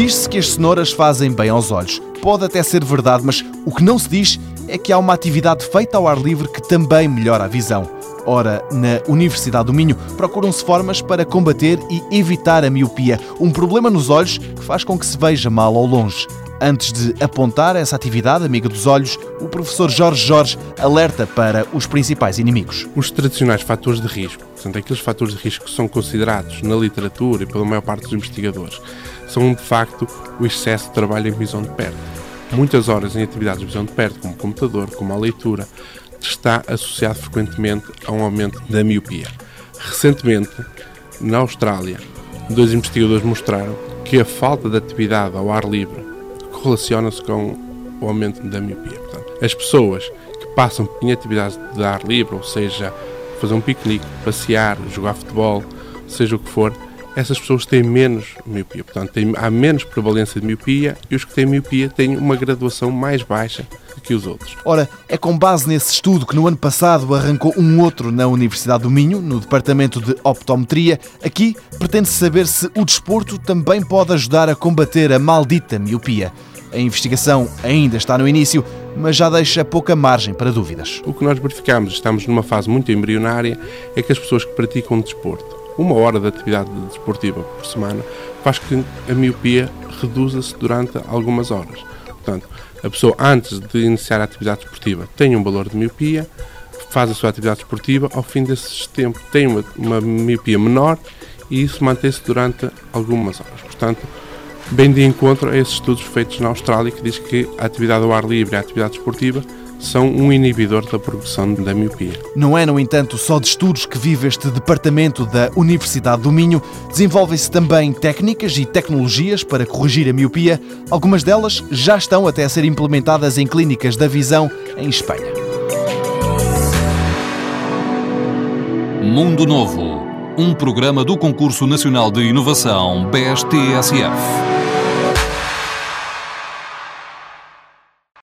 Diz-se que as cenouras fazem bem aos olhos. Pode até ser verdade, mas o que não se diz é que há uma atividade feita ao ar livre que também melhora a visão. Ora, na Universidade do Minho procuram-se formas para combater e evitar a miopia, um problema nos olhos que faz com que se veja mal ao longe. Antes de apontar essa atividade amiga dos olhos, o professor Jorge Jorge alerta para os principais inimigos. Os tradicionais fatores de risco, portanto, aqueles fatores de risco que são considerados na literatura e pela maior parte dos investigadores, são de facto o excesso de trabalho em visão de perto. Muitas horas em atividades de visão de perto, como o computador, como a leitura, está associado frequentemente a um aumento da miopia. Recentemente, na Austrália, dois investigadores mostraram que a falta de atividade ao ar livre correlaciona-se com o aumento da miopia. Portanto, as pessoas que passam em atividades de ar livre, ou seja, fazer um piquenique, passear, jogar futebol, seja o que for, essas pessoas têm menos miopia. Portanto, têm, há menos prevalência de miopia e os que têm miopia têm uma graduação mais baixa que os outros. Ora, é com base nesse estudo que no ano passado arrancou um outro na Universidade do Minho, no Departamento de Optometria. Aqui pretende-se saber se o desporto também pode ajudar a combater a maldita miopia. A investigação ainda está no início, mas já deixa pouca margem para dúvidas. O que nós verificamos, estamos numa fase muito embrionária, é que as pessoas que praticam desporto, uma hora de atividade desportiva por semana, faz que a miopia reduza-se durante algumas horas. Portanto, a pessoa antes de iniciar a atividade desportiva tem um valor de miopia, faz a sua atividade desportiva, ao fim desse tempo tem uma, uma miopia menor e isso mantém-se durante algumas horas. Portanto, bem de encontro a esses estudos feitos na Austrália que diz que a atividade ao ar livre e a atividade esportiva são um inibidor da progressão da miopia. Não é, no entanto, só de estudos que vive este departamento da Universidade do Minho. Desenvolvem-se também técnicas e tecnologias para corrigir a miopia. Algumas delas já estão até a ser implementadas em clínicas da visão em Espanha. Mundo Novo, um programa do Concurso Nacional de Inovação BSTSF.